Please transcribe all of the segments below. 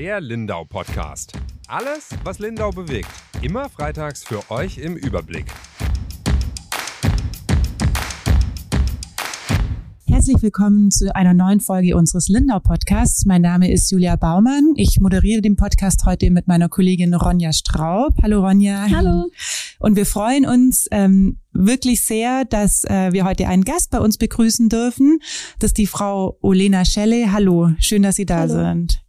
Der Lindau Podcast. Alles, was Lindau bewegt. Immer freitags für euch im Überblick. Herzlich willkommen zu einer neuen Folge unseres Lindau Podcasts. Mein Name ist Julia Baumann. Ich moderiere den Podcast heute mit meiner Kollegin Ronja Straub. Hallo Ronja. Hallo. Und wir freuen uns ähm, wirklich sehr, dass äh, wir heute einen Gast bei uns begrüßen dürfen. Das ist die Frau Olena Schelle. Hallo, schön, dass Sie da Hallo. sind.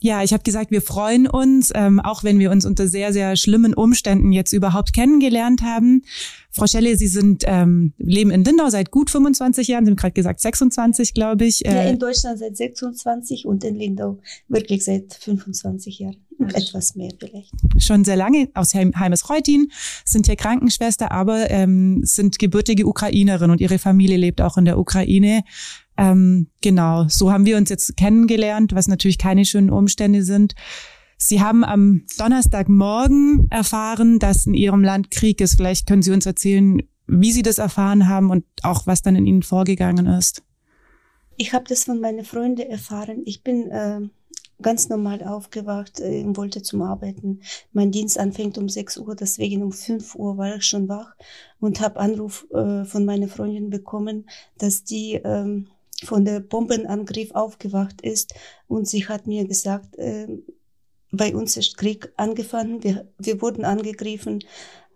Ja, ich habe gesagt, wir freuen uns, ähm, auch wenn wir uns unter sehr, sehr schlimmen Umständen jetzt überhaupt kennengelernt haben. Frau Schelle, Sie sind ähm, leben in Lindau seit gut 25 Jahren, Sie haben gerade gesagt 26, glaube ich. Äh, ja, in Deutschland seit 26 und in Lindau wirklich seit 25 Jahren. Etwas mehr vielleicht. Schon sehr lange aus Heimes Reutin, sind hier Krankenschwester, aber ähm, sind gebürtige Ukrainerin und ihre Familie lebt auch in der Ukraine. Ähm, genau, so haben wir uns jetzt kennengelernt, was natürlich keine schönen Umstände sind. Sie haben am Donnerstagmorgen erfahren, dass in Ihrem Land Krieg ist. Vielleicht können Sie uns erzählen, wie Sie das erfahren haben und auch was dann in Ihnen vorgegangen ist. Ich habe das von meinen Freunden erfahren. Ich bin äh, ganz normal aufgewacht äh, und wollte zum Arbeiten. Mein Dienst anfängt um 6 Uhr, deswegen um 5 Uhr war ich schon wach und habe Anruf äh, von meiner Freundin bekommen, dass die äh, von der Bombenangriff aufgewacht ist und sie hat mir gesagt, äh, bei uns ist Krieg angefangen, wir, wir wurden angegriffen,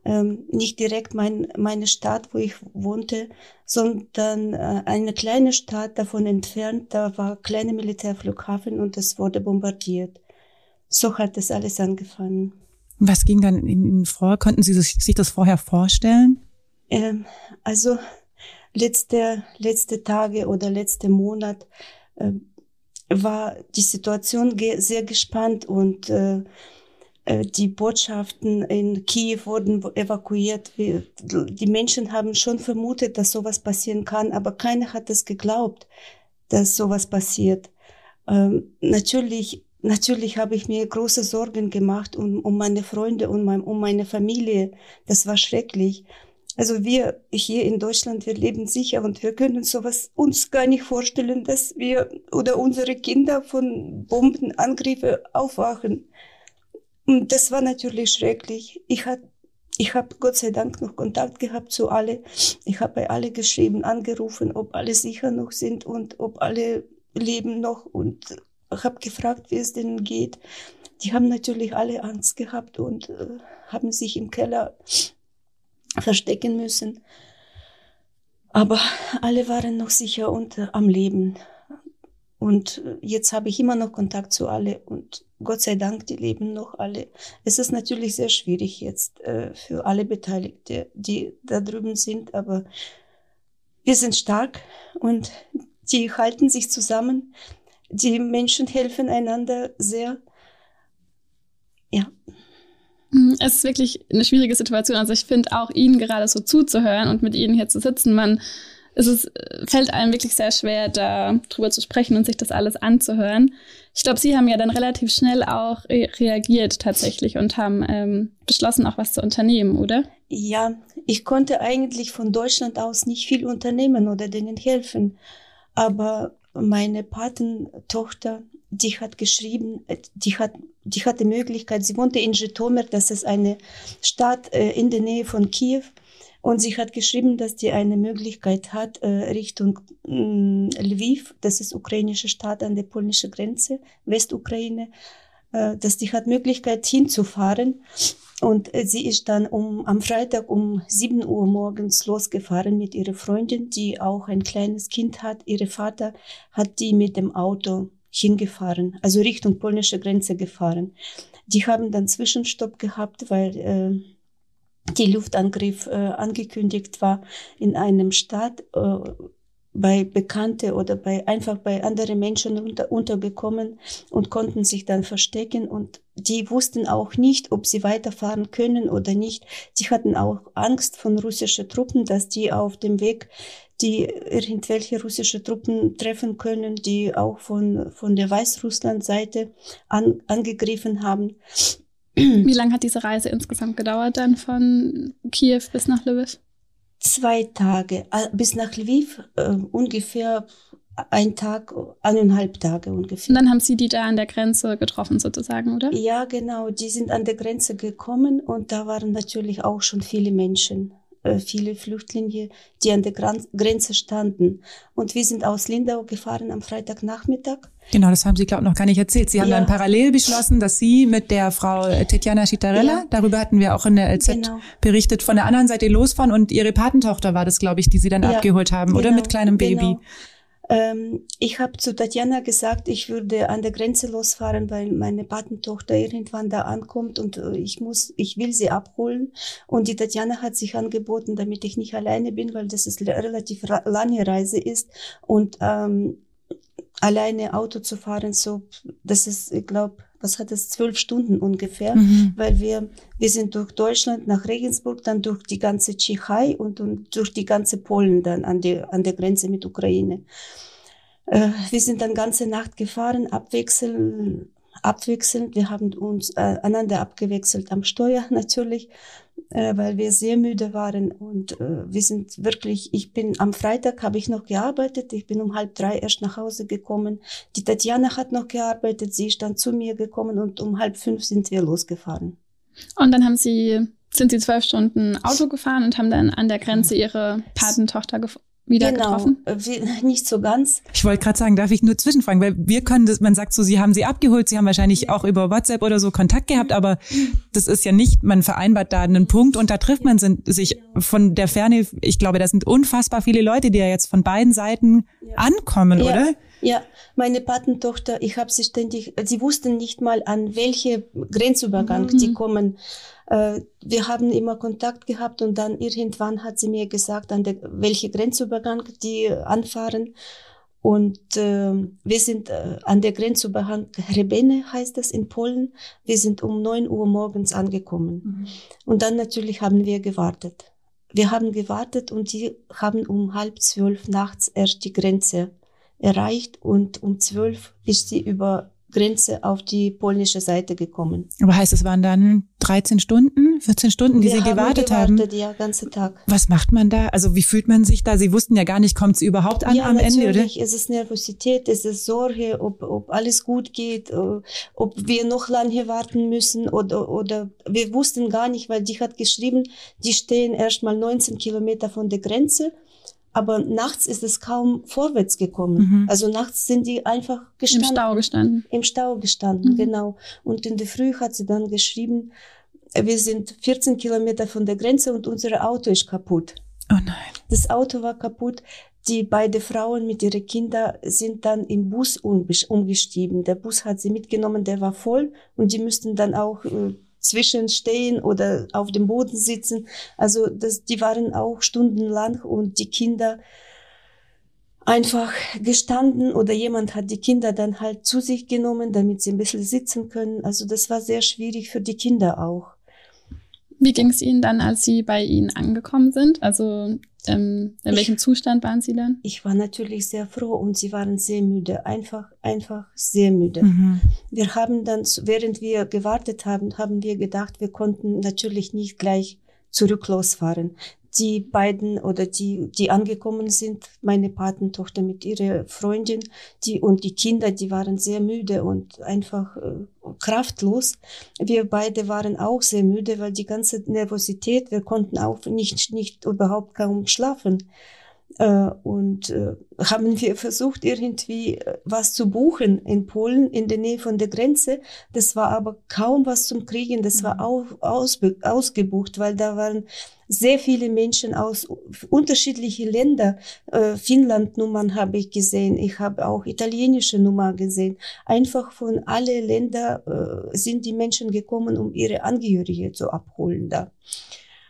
ähm, nicht direkt mein, meine Stadt, wo ich wohnte, sondern äh, eine kleine Stadt davon entfernt, da war kleine Militärflughafen und es wurde bombardiert. So hat das alles angefangen. Was ging dann in Ihnen vor? Konnten Sie sich das vorher vorstellen? Ähm, also letzte, letzte Tage oder letzte Monat äh, war die Situation ge sehr gespannt und äh, äh, die Botschaften in Kiew wurden evakuiert. Die Menschen haben schon vermutet, dass sowas passieren kann, aber keiner hat es geglaubt, dass sowas passiert. Ähm, natürlich, natürlich habe ich mir große Sorgen gemacht um, um meine Freunde und mein, um meine Familie. Das war schrecklich. Also wir hier in Deutschland, wir leben sicher und wir können sowas uns gar nicht vorstellen, dass wir oder unsere Kinder von Bombenangriffen aufwachen. Und das war natürlich schrecklich. Ich hat, ich habe Gott sei Dank noch Kontakt gehabt zu alle. Ich habe bei alle geschrieben, angerufen, ob alle sicher noch sind und ob alle leben noch und habe gefragt, wie es denen geht. Die haben natürlich alle Angst gehabt und äh, haben sich im Keller verstecken müssen. Aber alle waren noch sicher und äh, am Leben. Und äh, jetzt habe ich immer noch Kontakt zu alle und Gott sei Dank, die leben noch alle. Es ist natürlich sehr schwierig jetzt äh, für alle Beteiligte, die da drüben sind, aber wir sind stark und die halten sich zusammen. Die Menschen helfen einander sehr. Mhm, es ist wirklich eine schwierige Situation. Also ich finde auch Ihnen gerade so zuzuhören und mit Ihnen hier zu sitzen, man, es ist, fällt einem wirklich sehr schwer, da drüber zu sprechen und sich das alles anzuhören. Ich glaube, Sie haben ja dann relativ schnell auch re reagiert tatsächlich und haben ähm, beschlossen, auch was zu unternehmen, oder? Ja, ich konnte eigentlich von Deutschland aus nicht viel unternehmen oder denen helfen. Aber meine Patentochter, die hat geschrieben, die hat, die hatte Möglichkeit, sie wohnte in Zhytomyr, das ist eine Stadt äh, in der Nähe von Kiew. Und sie hat geschrieben, dass die eine Möglichkeit hat, äh, Richtung mh, Lviv, das ist ukrainische Stadt an der polnischen Grenze, Westukraine, äh, dass die hat Möglichkeit hinzufahren. Und äh, sie ist dann um, am Freitag um 7 Uhr morgens losgefahren mit ihrer Freundin, die auch ein kleines Kind hat. Ihre Vater hat die mit dem Auto hingefahren, also Richtung polnische Grenze gefahren. Die haben dann Zwischenstopp gehabt, weil äh, die Luftangriff äh, angekündigt war in einem Stadt äh, bei Bekannte oder bei einfach bei anderen Menschen unter, untergekommen und konnten sich dann verstecken und die wussten auch nicht, ob sie weiterfahren können oder nicht. Sie hatten auch Angst von russischen Truppen, dass die auf dem Weg die irgendwelche russische Truppen treffen können, die auch von, von der Weißrussland-Seite an, angegriffen haben. Wie lange hat diese Reise insgesamt gedauert dann von Kiew bis nach Lviv? Zwei Tage. Bis nach Lviv äh, ungefähr ein Tag, eineinhalb Tage ungefähr. Und dann haben Sie die da an der Grenze getroffen sozusagen, oder? Ja, genau. Die sind an der Grenze gekommen und da waren natürlich auch schon viele Menschen. Äh, viele Flüchtlinge, die an der Grenze standen. Und wir sind aus Lindau gefahren am Freitagnachmittag. Genau, das haben Sie, glaube ich, noch gar nicht erzählt. Sie haben ja. dann parallel beschlossen, dass Sie mit der Frau Tetjana Schitarella, ja. darüber hatten wir auch in der LZ genau. berichtet, von der anderen Seite losfahren und Ihre Patentochter war das, glaube ich, die Sie dann ja. abgeholt haben, genau. oder mit kleinem Baby. Genau. Ähm, ich habe zu Tatjana gesagt, ich würde an der Grenze losfahren, weil meine Patentochter irgendwann da ankommt und äh, ich muss, ich will sie abholen. Und die Tatjana hat sich angeboten, damit ich nicht alleine bin, weil das ist relativ lange Reise ist und ähm, alleine Auto zu fahren, so, das ist, ich glaube, was hat es, zwölf Stunden ungefähr, mhm. weil wir, wir sind durch Deutschland nach Regensburg, dann durch die ganze Tschechei und, und durch die ganze Polen dann an der, an der Grenze mit Ukraine. Äh, wir sind dann ganze Nacht gefahren, abwechselnd, abwechselnd. Wir haben uns äh, einander abgewechselt am Steuer natürlich äh, weil wir sehr müde waren und äh, wir sind wirklich, ich bin am Freitag habe ich noch gearbeitet, ich bin um halb drei erst nach Hause gekommen. Die Tatjana hat noch gearbeitet, sie ist dann zu mir gekommen und um halb fünf sind wir losgefahren. Und dann haben Sie sind Sie zwölf Stunden Auto gefahren und haben dann an der Grenze Ihre Patentochter gefunden wieder genau, getroffen? Äh, nicht so ganz. Ich wollte gerade sagen, darf ich nur zwischenfragen, weil wir können das, man sagt so, Sie haben sie abgeholt, Sie haben wahrscheinlich auch über WhatsApp oder so Kontakt gehabt, aber das ist ja nicht, man vereinbart da einen Punkt und da trifft man sich von der Ferne, ich glaube, da sind unfassbar viele Leute, die ja jetzt von beiden Seiten ankommen, ja. oder? Ja, meine Patentochter, ich habe sie ständig, sie wussten nicht mal, an welche Grenzübergang mhm. die kommen. Äh, wir haben immer Kontakt gehabt und dann irgendwann hat sie mir gesagt, an der, welche Grenzübergang die anfahren. Und äh, wir sind äh, an der Grenzübergang Rebene heißt das in Polen. Wir sind um neun Uhr morgens angekommen. Mhm. Und dann natürlich haben wir gewartet. Wir haben gewartet und die haben um halb zwölf nachts erst die Grenze erreicht und um zwölf ist sie über Grenze auf die polnische Seite gekommen. Aber heißt, es waren dann 13 Stunden, 14 Stunden, die Wir Sie haben gewartet, gewartet haben? Ja, ganze Tag. Was macht man da? Also wie fühlt man sich da? Sie wussten ja gar nicht, kommt es überhaupt an ja, am Ende, oder? Es ist Nervosität, es ist Sorge, ob, ob alles gut geht, äh, ob wir noch lange warten müssen oder, oder wir wussten gar nicht, weil die hat geschrieben, die stehen erst mal 19 Kilometer von der Grenze aber nachts ist es kaum vorwärts gekommen. Mhm. Also nachts sind die einfach gestanden. Im Stau gestanden. Im Stau gestanden, mhm. genau. Und in der Früh hat sie dann geschrieben, wir sind 14 Kilometer von der Grenze und unser Auto ist kaputt. Oh nein. Das Auto war kaputt. Die beiden Frauen mit ihren Kindern sind dann im Bus umgestiegen. Der Bus hat sie mitgenommen, der war voll und die müssten dann auch äh, zwischenstehen oder auf dem Boden sitzen. Also das, die waren auch stundenlang und die Kinder einfach gestanden oder jemand hat die Kinder dann halt zu sich genommen, damit sie ein bisschen sitzen können. Also das war sehr schwierig für die Kinder auch. Wie ging es Ihnen dann, als Sie bei Ihnen angekommen sind? Also ähm, in welchem ich, Zustand waren Sie dann? Ich war natürlich sehr froh und Sie waren sehr müde, einfach, einfach sehr müde. Mhm. Wir haben dann, während wir gewartet haben, haben wir gedacht, wir konnten natürlich nicht gleich zurück losfahren die beiden oder die, die angekommen sind, meine Patentochter mit ihrer Freundin, die und die Kinder, die waren sehr müde und einfach äh, kraftlos. Wir beide waren auch sehr müde, weil die ganze Nervosität, wir konnten auch nicht, nicht überhaupt kaum schlafen. Äh, und äh, haben wir versucht, irgendwie äh, was zu buchen in Polen, in der Nähe von der Grenze. Das war aber kaum was zum Kriegen. Das war auch mhm. aus, ausgebucht, weil da waren sehr viele Menschen aus unterschiedlichen Ländern. Äh, Finnland-Nummern habe ich gesehen. Ich habe auch italienische Nummer gesehen. Einfach von alle Länder sind die Menschen gekommen, um ihre Angehörige zu abholen da.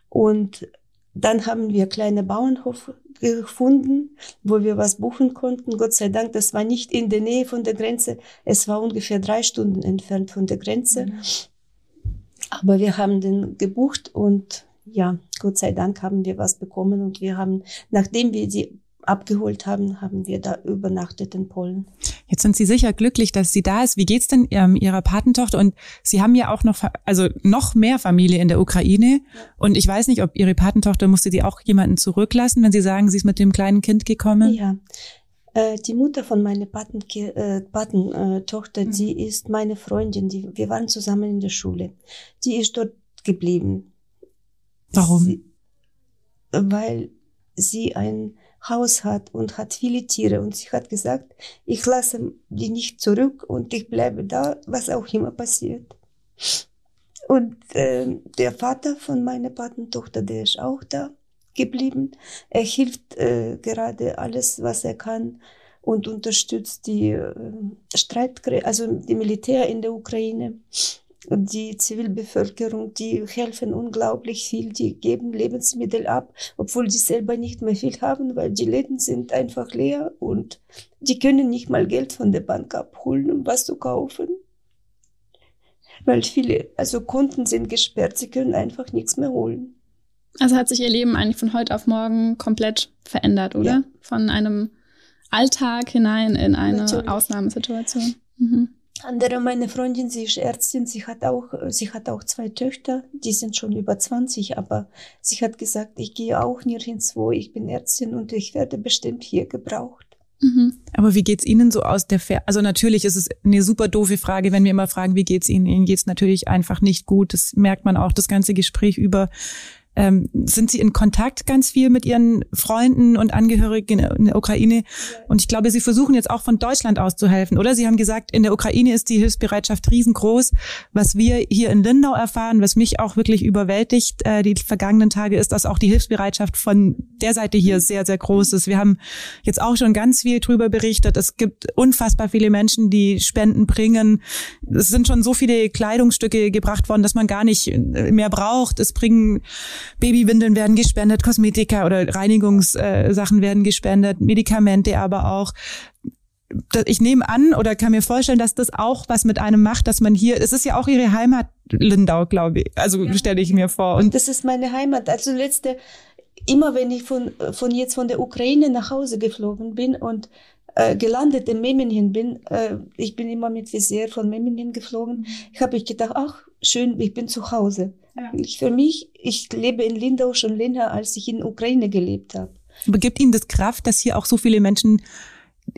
Und dann haben wir kleine Bauernhof gefunden, wo wir was buchen konnten. Gott sei Dank, das war nicht in der Nähe von der Grenze. Es war ungefähr drei Stunden entfernt von der Grenze. Mhm. Aber wir haben den gebucht und ja, Gott sei Dank haben wir was bekommen und wir haben, nachdem wir sie abgeholt haben, haben wir da übernachtet in Polen. Jetzt sind Sie sicher glücklich, dass sie da ist. Wie geht's denn ähm, Ihrer Patentochter? Und Sie haben ja auch noch, also noch mehr Familie in der Ukraine. Und ich weiß nicht, ob Ihre Patentochter musste die auch jemanden zurücklassen, wenn Sie sagen, sie ist mit dem kleinen Kind gekommen? Ja. Äh, die Mutter von meiner Patentochter, äh, Patentochter mhm. die ist meine Freundin. Die, wir waren zusammen in der Schule. Die ist dort geblieben. Warum? Sie, weil sie ein Haus hat und hat viele Tiere und sie hat gesagt, ich lasse die nicht zurück und ich bleibe da, was auch immer passiert. Und äh, der Vater von meiner Patentochter, der ist auch da geblieben. Er hilft äh, gerade alles, was er kann und unterstützt die äh, Streitkräfte, also die Militär in der Ukraine. Die Zivilbevölkerung, die helfen unglaublich viel, die geben Lebensmittel ab, obwohl die selber nicht mehr viel haben, weil die Läden sind einfach leer und die können nicht mal Geld von der Bank abholen, um was zu kaufen. Weil viele, also Konten sind gesperrt, sie können einfach nichts mehr holen. Also hat sich ihr Leben eigentlich von heute auf morgen komplett verändert, oder? Ja. Von einem Alltag hinein in eine Natürlich. Ausnahmesituation. Mhm. Andere, meine Freundin, sie ist Ärztin, sie hat auch, sie hat auch zwei Töchter, die sind schon über 20, aber sie hat gesagt, ich gehe auch nirgendwo, ich bin Ärztin und ich werde bestimmt hier gebraucht. Mhm. Aber wie geht's Ihnen so aus der Fer Also natürlich ist es eine super doofe Frage, wenn wir immer fragen, wie geht's Ihnen? Ihnen geht's natürlich einfach nicht gut. Das merkt man auch das ganze Gespräch über. Ähm, sind Sie in Kontakt ganz viel mit Ihren Freunden und Angehörigen in der Ukraine? Und ich glaube, Sie versuchen jetzt auch von Deutschland aus zu helfen, oder? Sie haben gesagt, in der Ukraine ist die Hilfsbereitschaft riesengroß. Was wir hier in Lindau erfahren, was mich auch wirklich überwältigt äh, die vergangenen Tage, ist, dass auch die Hilfsbereitschaft von der Seite hier sehr, sehr groß ist. Wir haben jetzt auch schon ganz viel drüber berichtet. Es gibt unfassbar viele Menschen, die Spenden bringen. Es sind schon so viele Kleidungsstücke gebracht worden, dass man gar nicht mehr braucht. Es bringen Babywindeln werden gespendet, Kosmetika oder Reinigungssachen werden gespendet, Medikamente aber auch ich nehme an oder kann mir vorstellen, dass das auch was mit einem macht, dass man hier, es ist ja auch ihre Heimat, Lindau, glaube ich. Also ja. stelle ich mir vor. Und das ist meine Heimat. Also letzte, immer wenn ich von, von jetzt von der Ukraine nach Hause geflogen bin und äh, gelandet in Memmingen bin, äh, ich bin immer mit Visier von Memmingen geflogen, ich habe ich gedacht, ach, schön, ich bin zu Hause. Ja. Ich, für mich, ich lebe in Lindau schon länger, als ich in Ukraine gelebt habe. Aber gibt Ihnen das Kraft, dass hier auch so viele Menschen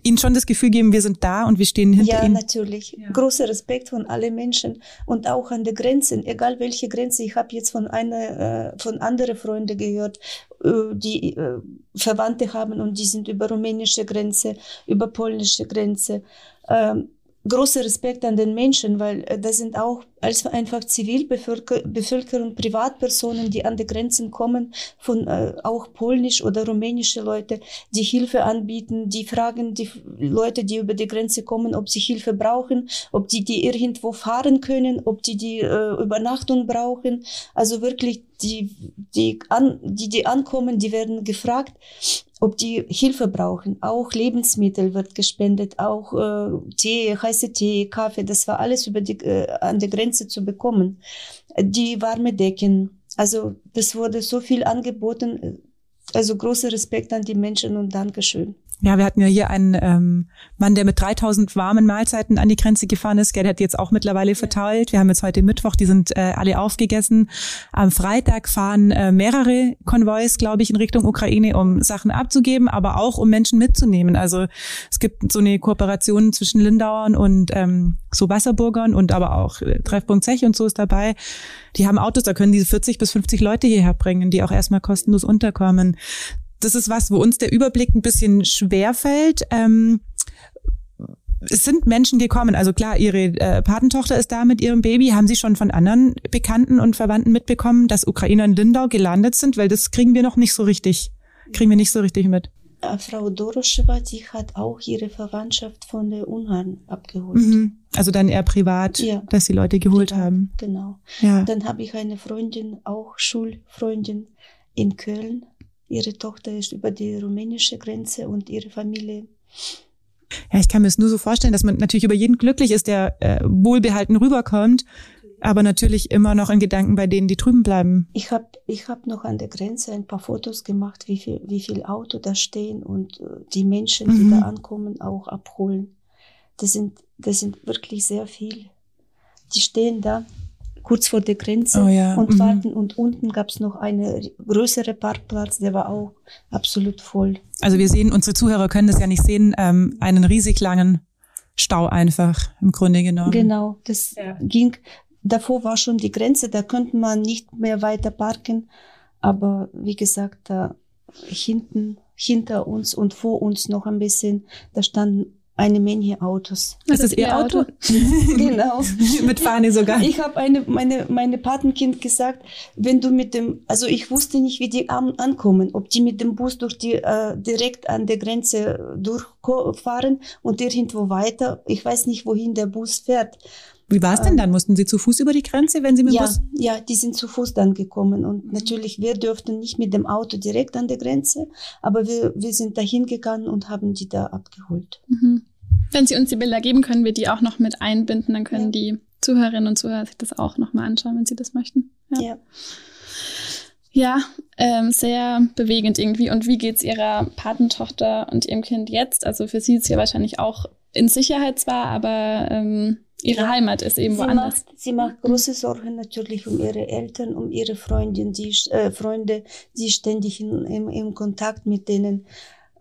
Ihnen schon das Gefühl geben, wir sind da und wir stehen hinter ja, Ihnen? Natürlich. Ja, Großer Respekt von allen Menschen und auch an der Grenzen, egal welche Grenze. Ich habe jetzt von einer, äh, von anderen Freunden gehört, die äh, Verwandte haben und die sind über rumänische Grenze, über polnische Grenze. Ähm, großer Respekt an den Menschen, weil äh, das sind auch als einfach Zivilbevölkerung, Privatpersonen, die an die Grenzen kommen, von äh, auch polnisch oder rumänische Leute, die Hilfe anbieten, die fragen die Leute, die über die Grenze kommen, ob sie Hilfe brauchen, ob die die irgendwo fahren können, ob die die äh, Übernachtung brauchen. Also wirklich die die an, die die ankommen, die werden gefragt ob die Hilfe brauchen. Auch Lebensmittel wird gespendet, auch äh, Tee, heiße Tee, Kaffee, das war alles über die, äh, an der Grenze zu bekommen. Die warme Decken, also das wurde so viel angeboten. Also großer Respekt an die Menschen und Dankeschön. Ja, wir hatten ja hier einen ähm, Mann, der mit 3000 warmen Mahlzeiten an die Grenze gefahren ist. Der hat jetzt auch mittlerweile verteilt. Wir haben jetzt heute Mittwoch, die sind äh, alle aufgegessen. Am Freitag fahren äh, mehrere Konvois, glaube ich, in Richtung Ukraine, um Sachen abzugeben, aber auch um Menschen mitzunehmen. Also es gibt so eine Kooperation zwischen Lindauern und ähm, so Wasserburgern und aber auch äh, Treffpunkt Zech und so ist dabei. Die haben Autos, da können diese 40 bis 50 Leute hierher bringen, die auch erstmal kostenlos unterkommen das ist was, wo uns der Überblick ein bisschen schwer fällt. Ähm, es sind Menschen gekommen, also klar, Ihre äh, Patentochter ist da mit ihrem Baby. Haben Sie schon von anderen Bekannten und Verwandten mitbekommen, dass Ukrainer in Lindau gelandet sind? Weil das kriegen wir noch nicht so richtig, kriegen wir nicht so richtig mit. Äh, Frau Doroschewa, die hat auch ihre Verwandtschaft von der Ungarn abgeholt. Mhm. Also dann eher privat, ja. dass sie Leute geholt privat, haben. Genau. Ja. Dann habe ich eine Freundin, auch Schulfreundin in Köln. Ihre Tochter ist über die rumänische Grenze und ihre Familie. Ja, ich kann mir es nur so vorstellen, dass man natürlich über jeden glücklich ist, der äh, wohlbehalten rüberkommt, aber natürlich immer noch in Gedanken bei denen, die drüben bleiben. Ich habe ich hab noch an der Grenze ein paar Fotos gemacht, wie viel, wie viel Auto da stehen und äh, die Menschen, die mhm. da ankommen, auch abholen. Das sind, das sind wirklich sehr viel. Die stehen da kurz vor der Grenze Oh ja, und mhm. warten. Und unten gab es noch einen größere Parkplatz, der war auch absolut voll. Also wir sehen, unsere Zuhörer können das ja nicht sehen, ähm, einen riesig langen Stau einfach im Grunde genommen. Genau, das Ja. ging. Davor war schon die Grenze, da könnte man nicht mehr weiter parken. Aber wie gesagt, da hinten, hinter uns und vor uns noch ein bisschen, da standen eine Menge Autos. Ist das Ihr Auto? genau. Mit Fahne sogar. Ich habe eine, meine, meine Patenkind gesagt, wenn du mit dem, also ich wusste nicht, wie die an, ankommen, ob die mit dem Bus durch die, äh, direkt an der Grenze durchfahren und der irgendwo weiter. Ich weiß nicht, wohin der Bus fährt. Wie war es denn dann? Mussten Sie zu Fuß über die Grenze, wenn Sie mit dem Ja, Bus? ja, die sind zu Fuß dann gekommen und natürlich, wir dürften nicht mit dem Auto direkt an der Grenze, aber wir, wir sind dahin gegangen und haben die da abgeholt. Mhm. Wenn Sie uns die Bilder geben, können wir die auch noch mit einbinden. Dann können Ja. die Zuhörerinnen und Zuhörer sich das auch noch mal anschauen, wenn sie das möchten. Ja, Ja. ja ähm, sehr bewegend irgendwie. Und wie geht's Ihrer Patentochter und Ihrem Kind jetzt? Also für Sie ist ja wahrscheinlich auch in Sicherheit zwar, aber ähm, Ihre. Heimat ist eben Sie woanders. macht, sie macht große Sorgen natürlich um ihre Eltern, um ihre Freundin, die, äh, Freunde, die ständig in, im, im Kontakt mit denen.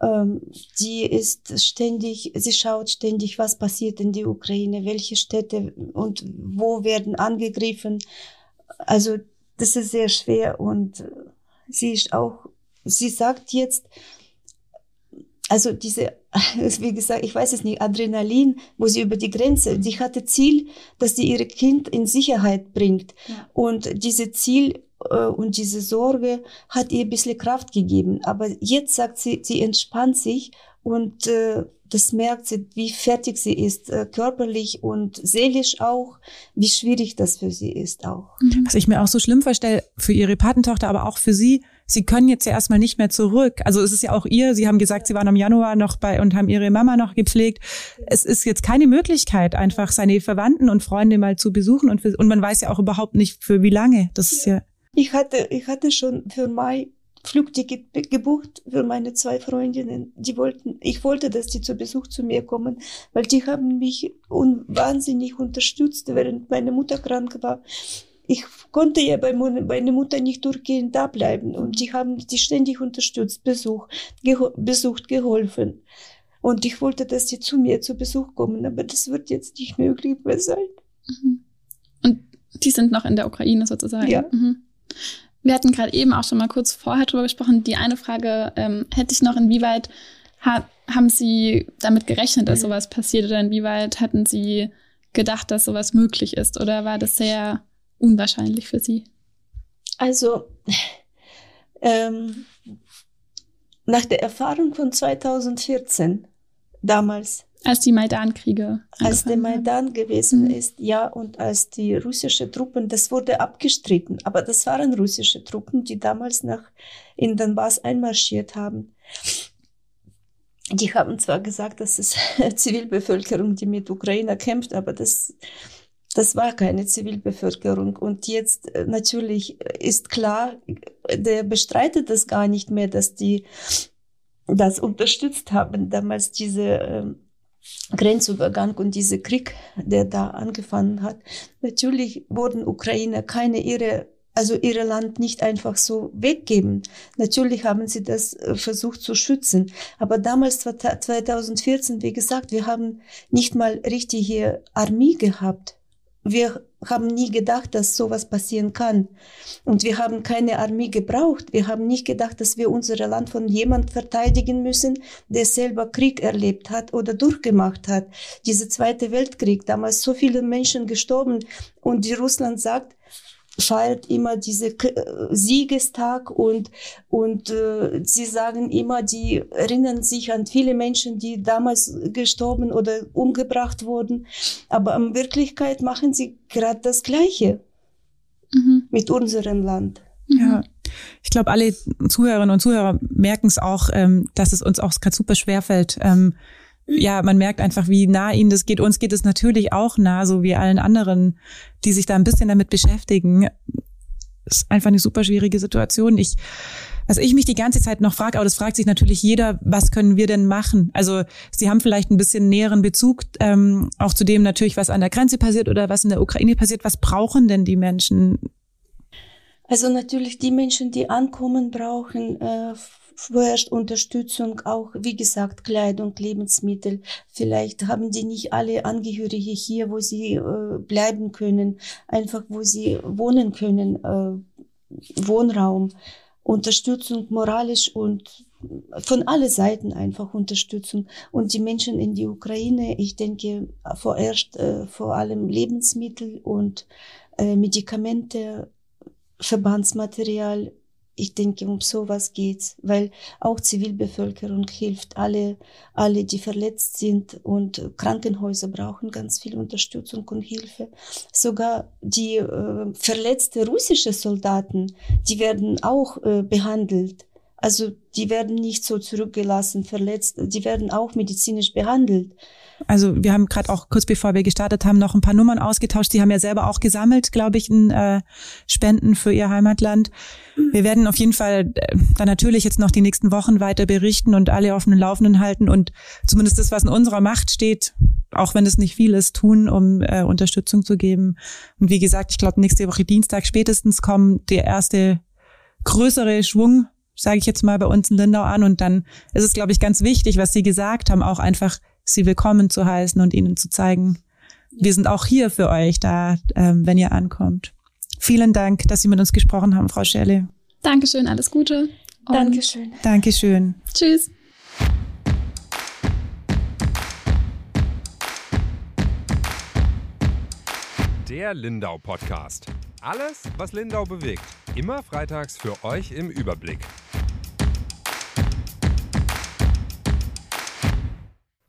Ähm, die ist ständig, sie schaut ständig, was passiert in der Ukraine, welche Städte und wo werden angegriffen. Also das ist sehr schwer und äh, sie ist auch, sie sagt jetzt, also diese, wie gesagt, ich weiß es nicht, Adrenalin, wo sie über die Grenze, sie hatte Ziel, dass sie ihr Kind in Sicherheit bringt. Ja. Und diese Ziel äh, und diese Sorge hat ihr ein bisschen Kraft gegeben. Aber jetzt sagt sie, sie entspannt sich und äh, das merkt sie, wie fertig sie ist, äh, körperlich und seelisch auch, wie schwierig das für sie ist auch. Was ich mir auch so schlimm vorstelle, für Ihre Patentochter, aber auch für Sie, Sie können jetzt ja erstmal nicht mehr zurück. Also es ist ja auch ihr, Sie haben gesagt, Sie waren im Januar noch bei und haben Ihre Mama noch gepflegt. Es ist jetzt keine Möglichkeit, einfach seine Verwandten und Freunde mal zu besuchen und, für, und man weiß ja auch überhaupt nicht, für wie lange. Das ist ja, Ich hatte, ich hatte schon für Mai Flugticket gebucht für meine zwei Freundinnen. Die wollten, ich wollte, dass die zu Besuch zu mir kommen, weil die haben mich un wahnsinnig unterstützt, während meine Mutter krank war. Ich konnte ja bei meiner Mutter nicht durchgehend da bleiben und die haben die ständig unterstützt, Besuch, geho besucht, geholfen. Und ich wollte, dass die zu mir zu Besuch kommen, aber das wird jetzt nicht möglich mehr sein. Mhm. Und die sind noch in der Ukraine sozusagen. Ja. Mhm. Wir hatten gerade eben auch schon mal kurz vorher drüber gesprochen. Die eine Frage ähm, hätte ich noch, inwieweit ha haben Sie damit gerechnet, dass Mhm. sowas passiert oder inwieweit hatten Sie gedacht, dass sowas möglich ist oder war das sehr unwahrscheinlich für Sie? Also, ähm, nach der Erfahrung von 2014, damals, Als die Maidan-Kriege als der angefangen haben? Maidan gewesen Mhm. ist, ja, und als die russische Truppen, das wurde abgestritten, aber das waren russische Truppen, die damals nach in Donbass einmarschiert haben. Die haben zwar gesagt, dass es Zivilbevölkerung, die mit Ukrainer kämpft, aber das, das war keine Zivilbevölkerung. Und jetzt äh, natürlich ist klar, der bestreitet das gar nicht mehr, dass die das unterstützt haben, damals diese ähm, Grenzübergang und dieser Krieg, der da angefangen hat. Natürlich wurden Ukrainer keine ihre, also ihre Land nicht einfach so weggeben. Natürlich haben sie das äh, versucht zu schützen. Aber damals, 2014, wie gesagt, wir haben nicht mal richtige Armee gehabt. Wir haben nie gedacht, dass sowas passieren kann. Und wir haben keine Armee gebraucht. Wir haben nicht gedacht, dass wir unser Land von jemand verteidigen müssen, der selber Krieg erlebt hat oder durchgemacht hat. Dieser Zweite Weltkrieg, damals so viele Menschen gestorben und die Russland sagt, feiert immer diese K äh, Siegestag und und äh, sie sagen immer, die erinnern sich an viele Menschen, die damals gestorben oder umgebracht wurden, aber in Wirklichkeit machen sie gerade das Gleiche Mhm. mit unserem Land. ja. Ich glaube, alle Zuhörerinnen und Zuhörer merken es auch, ähm, dass es uns auch gerade super schwer fällt. Ähm, ja, man merkt einfach, wie nah ihnen das geht. Uns geht es natürlich auch nah, so wie allen anderen, die sich da ein bisschen damit beschäftigen. ist einfach eine super schwierige Situation. Ich Was ich mich die ganze Zeit noch frage, aber das fragt sich natürlich jeder, was können wir denn machen? Also Sie haben vielleicht ein bisschen näheren Bezug ähm, auch zu dem natürlich, was an der Grenze passiert oder was in der Ukraine passiert. Was brauchen denn die Menschen? Also natürlich die Menschen, die ankommen, brauchen äh, vorerst Unterstützung, auch wie gesagt Kleidung, Lebensmittel. Vielleicht haben die nicht alle Angehörige hier, wo sie äh, bleiben können, einfach wo sie wohnen können, äh, Wohnraum. Unterstützung moralisch und von alle Seiten einfach Unterstützung. Und die Menschen in die Ukraine, ich denke vorerst äh, vor allem Lebensmittel und äh, Medikamente, Verbandsmaterial, ich denke, um sowas geht's, weil auch Zivilbevölkerung hilft, alle, alle, die verletzt sind und Krankenhäuser brauchen ganz viel Unterstützung und Hilfe. Sogar die äh, verletzte russische Soldaten, die werden auch äh, behandelt. Also die werden nicht so zurückgelassen, verletzt, die werden auch medizinisch behandelt. Also wir haben gerade auch kurz bevor wir gestartet haben noch ein paar Nummern ausgetauscht. Sie haben ja selber auch gesammelt, glaube ich, in äh, Spenden für Ihr Heimatland. Wir werden auf jeden Fall äh, dann natürlich jetzt noch die nächsten Wochen weiter berichten und alle auf dem Laufenden halten und zumindest das, was in unserer Macht steht, auch wenn es nicht viel ist, tun, um äh, Unterstützung zu geben. Und wie gesagt, ich glaube, nächste Woche Dienstag spätestens kommt der erste größere Schwung, sage ich jetzt mal, bei uns in Lindau an. Und dann ist es, glaube ich, ganz wichtig, was Sie gesagt haben, auch einfach sie willkommen zu heißen und ihnen zu zeigen, wir sind auch hier für euch da, ähm, wenn ihr ankommt. Vielen Dank, dass Sie mit uns gesprochen haben, Frau Schelle. Dankeschön, alles Gute. Dankeschön. Dankeschön. Tschüss. Der Lindau Podcast. Alles, was Lindau bewegt. Immer freitags für euch im Überblick.